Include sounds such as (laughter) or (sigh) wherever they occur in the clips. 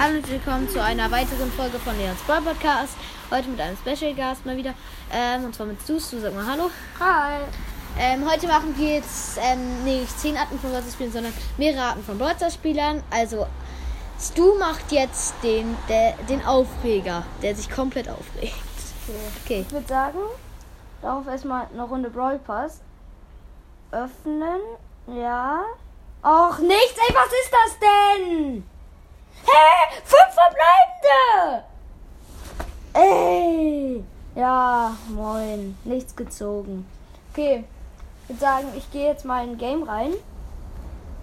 Hallo und willkommen zu einer weiteren Folge von Leons Brawl Podcast. Heute mit einem Special Gast mal wieder. Ähm, und zwar mit Sus. Du sag mal Hallo. Hi. Ähm, heute machen wir jetzt ähm, nicht 10 Arten von Brawler spielen, sondern mehrere Arten von Brawler Spielern. Also Stu macht jetzt den, der, den Aufreger, der sich komplett aufregt. Okay. Ich würde sagen, darauf erstmal eine Runde Brawl Pass. Öffnen. Ja. Och, nichts. Ey, was ist das denn? Hä? Fünf verbleibende! Ey! Ja, moin. Nichts gezogen. Okay. Ich würde sagen, ich gehe jetzt mal in ein Game rein.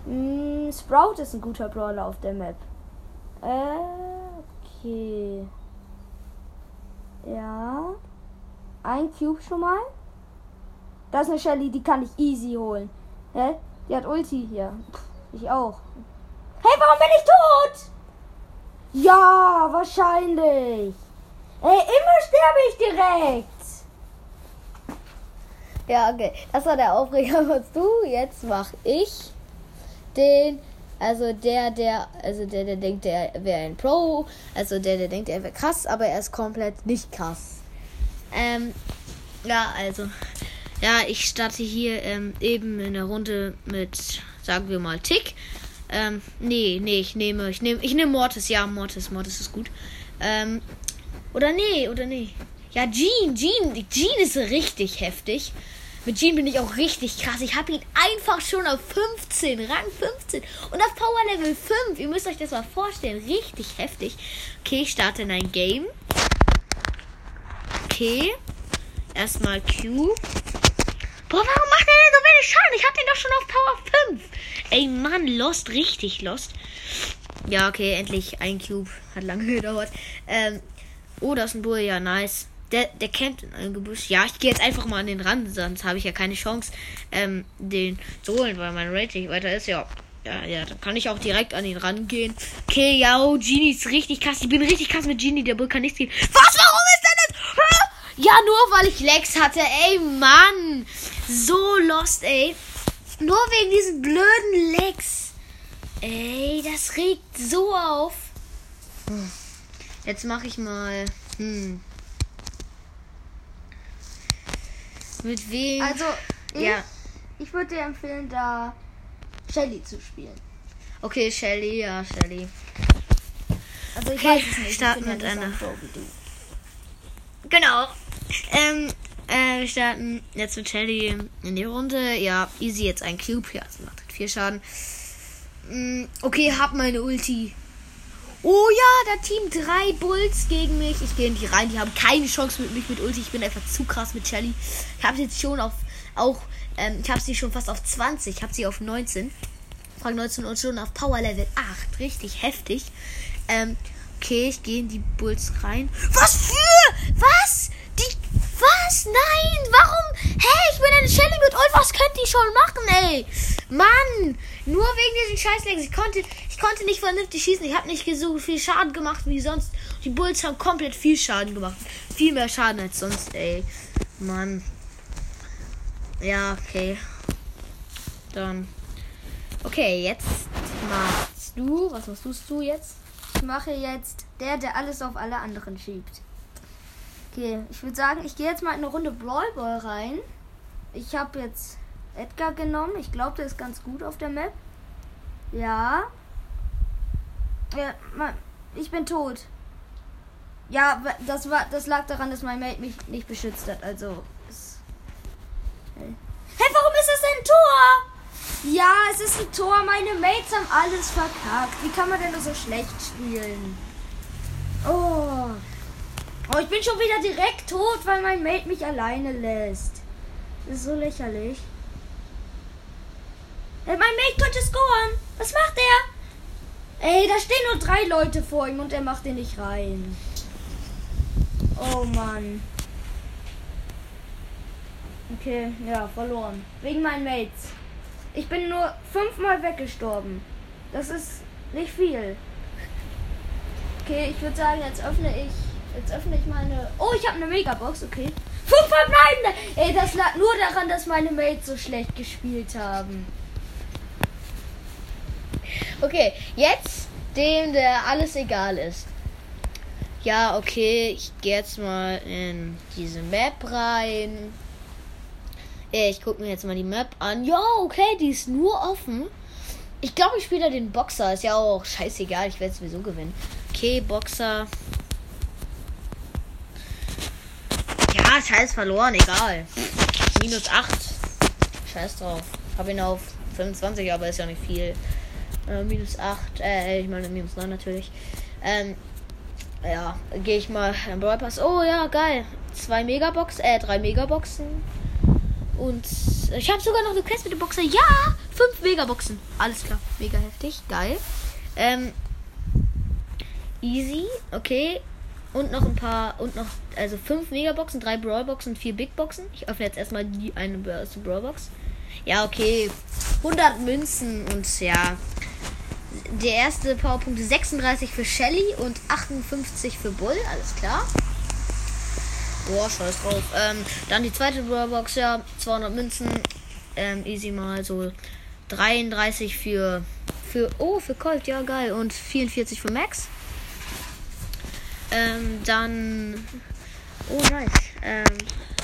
Mm, Sprout ist ein guter Brawler auf der Map. Äh, okay. Ja. Ein Cube schon mal. Das ist eine Shelly, die kann ich easy holen. Hä? Die hat Ulti hier. Pff, ich auch. Hey, warum bin ich tot? Ja, wahrscheinlich. Ey, immer sterbe ich direkt. Ja, okay. Das war der Aufreger, (laughs) was du. Jetzt mach ich den. Also der, der, also der, der denkt, der wäre ein Pro. Also der, der denkt, er wäre krass, aber er ist komplett nicht krass. Ähm, ja, also. Ja, ich starte hier ähm, eben in der Runde mit, sagen wir mal, Tick. Ähm, nee, nee, ich nehme, ich nehme, ich nehme Mortis, ja, Mortis, Mortis ist gut. Ähm, oder nee, oder nee. Ja, Jean, Jean, Jean ist richtig heftig. Mit Jean bin ich auch richtig krass. Ich habe ihn einfach schon auf 15, Rang 15 und auf Power Level 5. Ihr müsst euch das mal vorstellen. Richtig heftig. Okay, ich starte in ein Game. Okay. Erstmal Q. Boah, warum macht er denn so wenig Schaden? Ich hab den doch schon auf Power 5. Ey, Mann, Lost, richtig Lost. Ja, okay, endlich ein Cube. Hat lange (laughs) gedauert. Ähm, oh, das ist ein Bull, ja, nice. Der, der kennt in einem Gebüsch. Ja, ich gehe jetzt einfach mal an den Rand, sonst habe ich ja keine Chance, ähm, den zu holen, weil mein Rating weiter ist. Ja, ja, ja, dann kann ich auch direkt an ihn rangehen. Okay, ja, oh, Genie ist richtig krass. Ich bin richtig krass mit Genie. Der Bull kann nichts gehen. Was? Warum ist denn das? Ja, nur weil ich Lex hatte. Ey, Mann. So lost, ey. Nur wegen diesen blöden Lex. Ey, das regt so auf. Jetzt mache ich mal. Hm. Mit wem? Also, ich, ja. ich würde dir empfehlen, da Shelly zu spielen. Okay, Shelly, ja, Shelly. Also ich Okay, weiß es nicht. ich starten mit so einer. Genau. Ähm, äh, wir starten jetzt mit Shelly in die Runde. Ja, easy jetzt ein Cube. Ja, sie macht halt vier Schaden. Mm, Okay, hab meine Ulti. Oh ja, da Team drei Bulls gegen mich. Ich gehe in die rein. Die haben keine Chance mit mich mit Ulti. Ich bin einfach zu krass mit Shelly. Ich habe sie jetzt schon auf auch ähm, ich habe sie schon fast auf 20. Ich habe sie auf 19. Rang 19 und schon auf Power Level 8. Richtig heftig. Ähm, okay, ich gehe in die Bulls rein. Was für? Was? Was? Nein! Warum? Hä? Ich bin eine Shelly mit Ult. Was könnt ihr schon machen, ey? Mann! Nur wegen diesen Scheißlegs. Ich konnte, ich konnte nicht vernünftig schießen. Ich habe nicht so viel Schaden gemacht wie sonst. Die Bulls haben komplett viel Schaden gemacht. Viel mehr Schaden als sonst, ey. Mann. Ja, okay. Dann. Okay, jetzt machst du. Was machst du jetzt? Ich mache jetzt der, der alles auf alle anderen schiebt. Okay, ich würde sagen, ich gehe jetzt mal in eine Runde Brawl Ball rein. Ich habe jetzt Edgar genommen. Ich glaube, der ist ganz gut auf der Map. Ja. Ja, ich bin tot. Ja, das war, das lag daran, dass mein Mate mich nicht beschützt hat. Also. Es, hey. hey, warum ist es ein Tor? Ja, es ist ein Tor. Meine Mates haben alles verkackt. Wie kann man denn nur so schlecht spielen? Oh. Oh, ich bin schon wieder direkt tot, weil mein Mate mich alleine lässt. Das ist so lächerlich. Ey, mein Mate könnte scoren. Was macht er? Ey, da stehen nur drei Leute vor ihm und er macht den nicht rein. Oh Mann. Okay, ja, verloren. Wegen meinen Mates. Ich bin nur fünfmal weggestorben. Das ist nicht viel. Okay, ich würde sagen, jetzt öffne ich. Jetzt öffne ich meine. Oh, ich habe eine Megabox, okay. Fünf verbleibende! Ey, das lag nur daran, dass meine Mates so schlecht gespielt haben. Okay, jetzt dem der alles egal ist. Ja, okay, ich gehe jetzt mal in diese Map rein. Ich gucke mir jetzt mal die Map an. Ja, okay, die ist nur offen. Ich glaube, ich spiele den Boxer. Ist ja auch scheißegal. Ich werde sowieso gewinnen. Okay, Boxer. Ja, scheiß verloren. Egal. Minus 8. Scheiß drauf. Hab ihn auf 25, aber ist ja nicht viel. Äh, minus 8. Äh, ich meine minus 9 natürlich. Ähm, ja, gehe ich mal im Brawl Pass. Oh ja, geil. Zwei Megaboxen, äh, drei Megaboxen. Und ich habe sogar noch eine Quest mit dem Boxer. Ja, fünf Megaboxen. Alles klar, mega heftig, geil. Ähm, easy, okay. Und noch ein paar, und noch, also fünf Megaboxen, drei Brawlboxen und vier Big Boxen. Ich öffne jetzt erstmal die eine Brawlbox. Ja, okay. 100 Münzen und ja. Der erste Powerpunkt 36 für Shelly und 58 für Bull. Alles klar. Boah, scheiß drauf. Ähm, dann die zweite Brawlbox, ja. 200 Münzen. Ähm, easy mal so 33 für, für, oh, für Colt, ja, geil. Und 44 für Max. Ähm, dann, oh, nice. Ähm,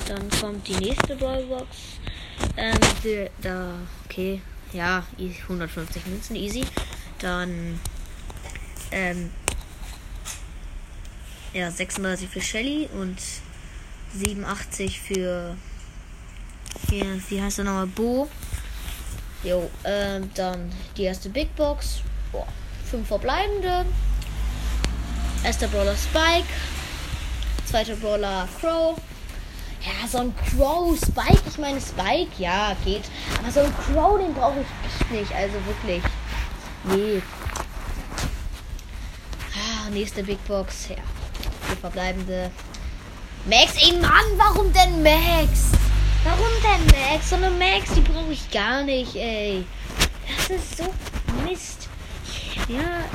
dann kommt die nächste Brawlbox. Ähm, die, da, okay, ja, 150 Münzen, easy. Dann, ähm, ja, 36 für Shelly und 87 für, hier, wie heißt er nochmal, Bo. Jo, ähm, dann die erste Big Box. Boah, fünf verbleibende. Erster Brawler Spike. Zweiter Brawler Crow. Ja, so ein Crow, Spike, ich meine Spike, ja, geht. Aber so ein Crow, den brauche ich echt nicht. Also wirklich. Nee. Ah, nächste Big Box, ja. Die verbleibende. Max, ey Mann, warum denn Max? Warum denn Max? So eine Max, die brauche ich gar nicht, ey. Das ist so Mist. Ja,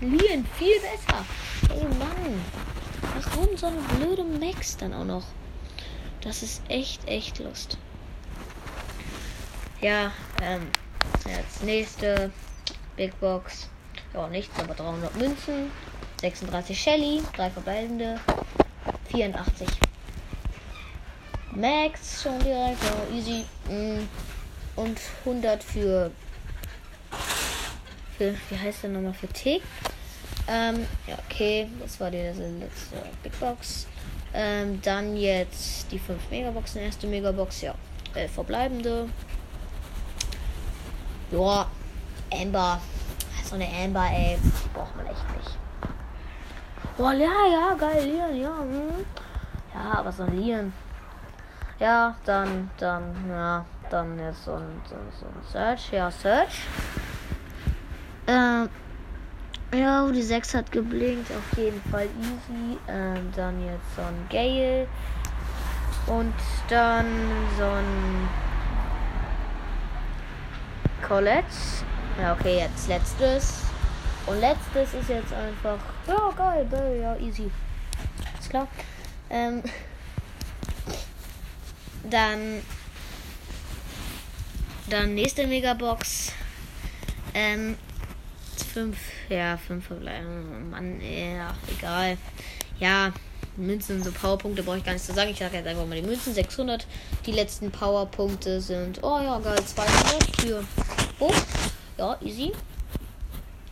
Lien, viel besser. Ey Mann. Warum so eine blöde Max dann auch noch? Das ist echt, echt Lust. Ja, ähm, jetzt nächste Big Box. Ja, nichts, aber 300 Münzen. 36 Shelly, 3 verbleibende, 84. Max schon direkt, ja, easy. Mm. Und 100 für, für, wie heißt der nochmal, für Tick. Ähm, ja, okay, das war die letzte Big Box. Ähm, dann jetzt die 5 Megaboxen. Erste Megabox, ja. 11 verbleibende. Ja, Amber. So eine Amber, ey. Braucht man echt nicht. Boah, ja, ja, geil, Lian, ja. Hm. Ja, aber so ein Lian. Ja, dann, dann, ja, dann jetzt so ein, so, so ein Search. Ja, Search. Ähm, ja, die 6 hat geblinkt, auf jeden Fall easy. Ähm, dann jetzt so ein Gale. Und dann so ein Colette. Ja, okay, jetzt letztes. Und letztes ist jetzt einfach. Ja, geil, Bell, ja, easy. Ist klar. Ähm, dann. Dann nächste Megabox. Ähm, fünf, ja, fünf verbleiben. Mann, ja, egal. Ja, Münzen, so Powerpunkte brauche ich gar nicht zu sagen. Ich sage jetzt einfach mal die Münzen. 600. Die letzten Powerpunkte sind, oh ja, geil, 200 für. Oh, ja, easy.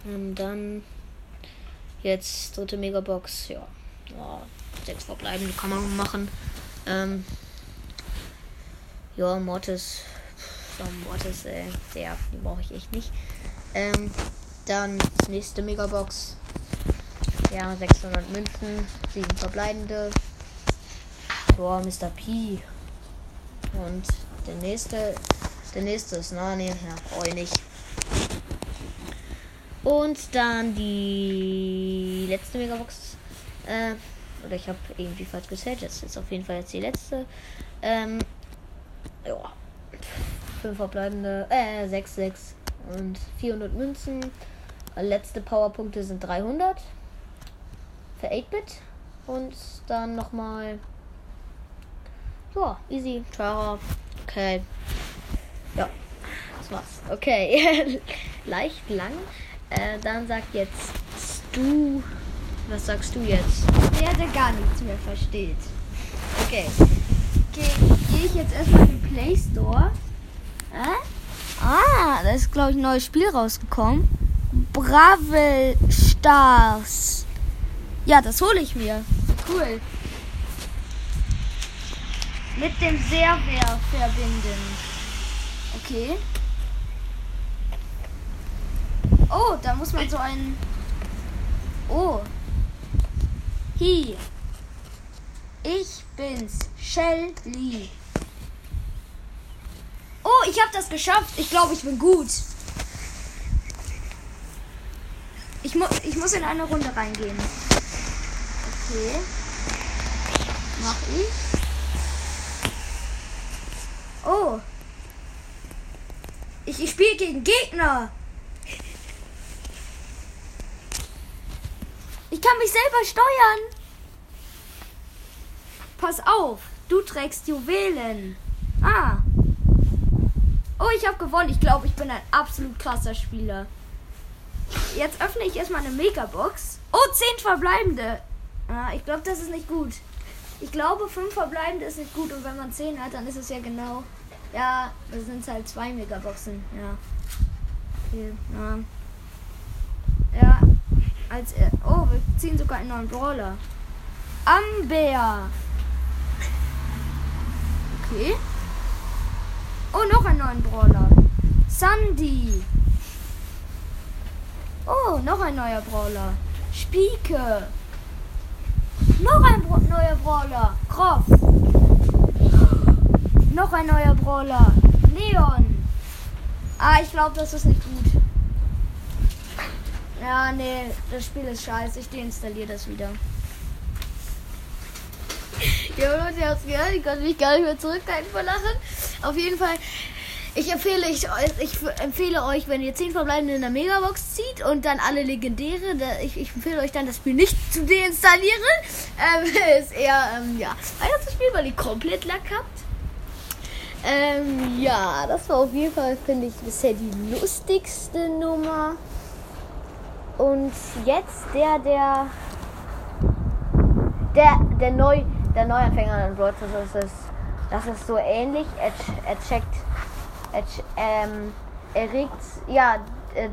Und dann jetzt dritte Megabox. Ja, ja sechs verbleibende kann man machen. Ähm, ja, Mortis. So, Mortis, äh, der, die brauche ich echt nicht. Ähm, dann nächste Megabox. Ja, 600 Münzen, 7 verbleibende. Boah, Mr. P. Und der nächste, der nächste ist Nani. Ja, ich nicht. Und dann die letzte Megabox. Äh, oder ich habe irgendwie falsch gezählt. Das ist auf jeden Fall jetzt die letzte. Ähm, ja. Fünf verbleibende, äh, 6, 6 und 400 Münzen. Letzte Powerpunkte sind 300 für 8-Bit. Und dann nochmal. Ja, easy. Tara. Okay. Ja, das war's. Okay. (laughs) Leicht lang. Äh, dann sagt jetzt du. Was sagst du jetzt? Der, der gar nichts mehr versteht. Okay. Gehe ich jetzt erstmal in den Play Store. Äh? Ah, da ist, glaube ich, ein neues Spiel rausgekommen. Bravel Stars. Ja, das hole ich mir. Cool. Mit dem Server verbinden. Okay. Oh, da muss man so ein. Oh. Hi. Ich bin's, Shelly. Oh, ich habe das geschafft. Ich glaube, ich bin gut. Ich, mu ich muss in eine Runde reingehen. Okay. Mach ich. Oh. Ich, ich spiele gegen Gegner. Ich kann mich selber steuern. Pass auf, du trägst Juwelen. Ah. Oh, ich habe gewonnen. Ich glaube, ich bin ein absolut krasser Spieler. Jetzt öffne ich erstmal eine Megabox. Oh, 10 verbleibende. Ah, ich glaube, das ist nicht gut. Ich glaube, 5 verbleibende ist nicht gut. Und wenn man 10 hat, dann ist es ja genau. Ja, das sind halt zwei Megaboxen. Ja. Okay, ja. Ja. Als. Oh, wir ziehen sogar einen neuen Brawler. Amber. Okay. Oh, noch einen neuen Brawler. Sandy. Oh, noch ein neuer Brawler. Spieke. Noch ein Bra neuer Brawler. Kroff. Noch ein neuer Brawler. Leon. Ah, ich glaube, das ist nicht gut. Ja, nee, das Spiel ist scheiße. Ich deinstalliere das wieder. (laughs) Ja, Leute, ihr habt's gehört. Ich konnte mich gar nicht mehr zurückhalten vor Lachen. Auf jeden Fall, ich empfehle, ich, ich empfehle euch, wenn ihr 10 verbleibende in der Megabox zieht und dann alle legendäre, da, ich, ich empfehle euch dann das Spiel nicht zu deinstallieren. Ähm, (laughs) ist eher, ähm, ja, weiter zu spielen, weil ihr komplett Lack habt. Ähm, ja, das war auf jeden Fall, finde ich, bisher die lustigste Nummer. Und jetzt der, der, der, der neu, der Neuanfänger in Brawl das ist, das ist so ähnlich. Er, er checkt, ähm, er regt, ja, der,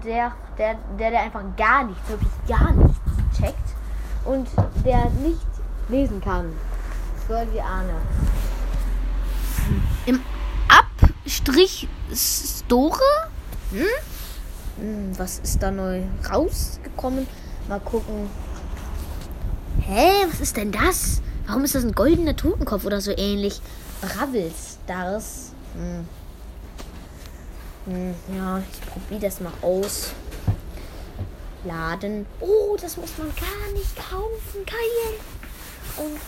der, der, der einfach gar nichts, wirklich gar nichts checkt und der nicht lesen kann. Für die Ahne. Im Abstrich Store? Hm? Hm, was ist da neu rausgekommen? Mal gucken. Hä, was ist denn das? Warum ist das ein goldener Totenkopf oder so ähnlich? Bravel Stars. Hm. Hm, ja, ich probiere das mal aus. Laden. Oh, das muss man gar nicht kaufen. Geil. Und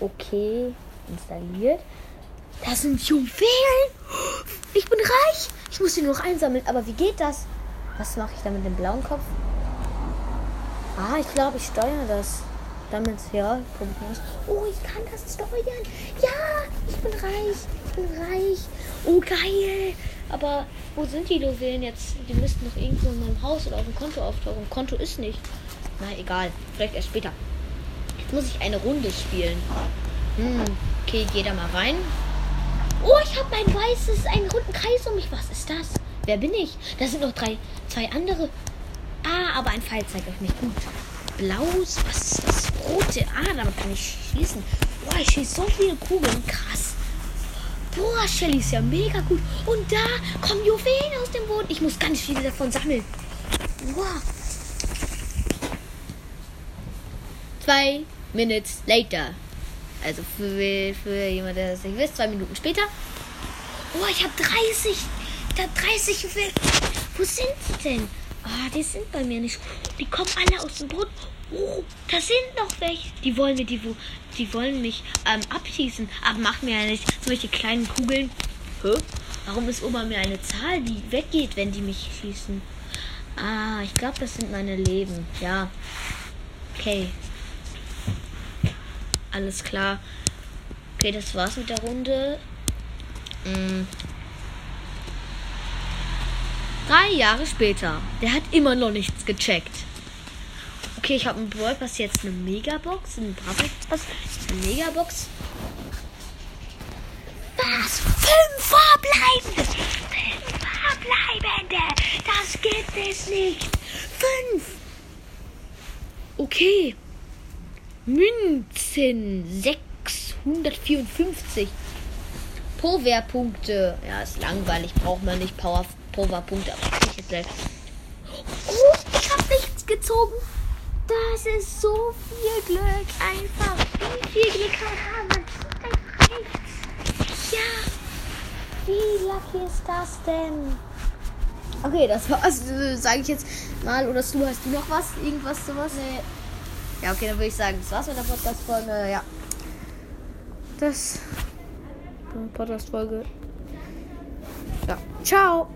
okay, installiert. Das sind Juwelen. Ich bin reich. Ich muss sie nur noch einsammeln. Aber wie geht das? Was mache ich da mit dem blauen Kopf? Ah, ich glaube, ich steuere das. Damit, ja, Oh, ich kann das steuern. Ja, ich bin reich. Ich bin reich. Oh, geil. Aber wo sind die Juwelen jetzt? Die müssten noch irgendwo in meinem Haus oder auf dem Konto auftauchen. Konto ist nicht. Na, egal. Vielleicht erst später. Jetzt muss ich eine Runde spielen. Hm, okay, geh da mal rein. Oh, ich habe mein weißes, einen runden Kreis um mich. Was ist das? Wer bin ich? Da sind noch drei, zwei andere. Ah, aber ein Pfeil zeigt euch nicht gut. Blaues, was ist das? Rote. Ah, damit kann ich schießen. Boah, ich schieße so viele Kugeln. Krass. Boah, Shelly ist ja mega gut. Und da kommen Juwelen aus dem Boden. Ich muss ganz viele davon sammeln. Boah. Zwei Minutes later. Also für, für jemand, der das nicht wisst, zwei Minuten später. Oh, ich habe 30. Da 30 Juwelen. Wo sind sie denn? Ah, die sind bei mir nicht. Die kommen alle aus dem Boden. Oh, da sind noch welche. Die wollen mir, die, die wollen mich ähm, abschießen. Aber machen mir ja nicht solche kleinen Kugeln. Hä? Warum ist oben mir eine Zahl, die weggeht, wenn die mich schießen? Ah, ich glaube, das sind meine Leben. Ja. Okay. Alles klar. Okay, das war's mit der Runde. Mhm. Drei Jahre später. Der hat immer noch nichts gecheckt. Okay, ich habe einen Brawl Pass jetzt eine Megabox, ein Bravo Pass, eine Megabox. Was? Fünf verbleibende! Fünf verbleibende! Das gibt es nicht! Fünf! Okay. Münzen 654. Powerpunkte. Ja, ist langweilig, braucht man nicht. Power Powerpunkte, aber ich jetzt gleich. Oh, ich habe nichts gezogen. Das ist so viel Glück. Einfach. Wie viel Glück kann man haben? Ja. Wie lucky ist das denn? Okay, das war's, äh, sage ich jetzt mal. Oder du, hast du noch was? Irgendwas sowas? Nee. Ja, okay, dann würde ich sagen, das war's mit der Podcast-Folge. Ja. Das. Podcast-Folge. Ja. Ciao.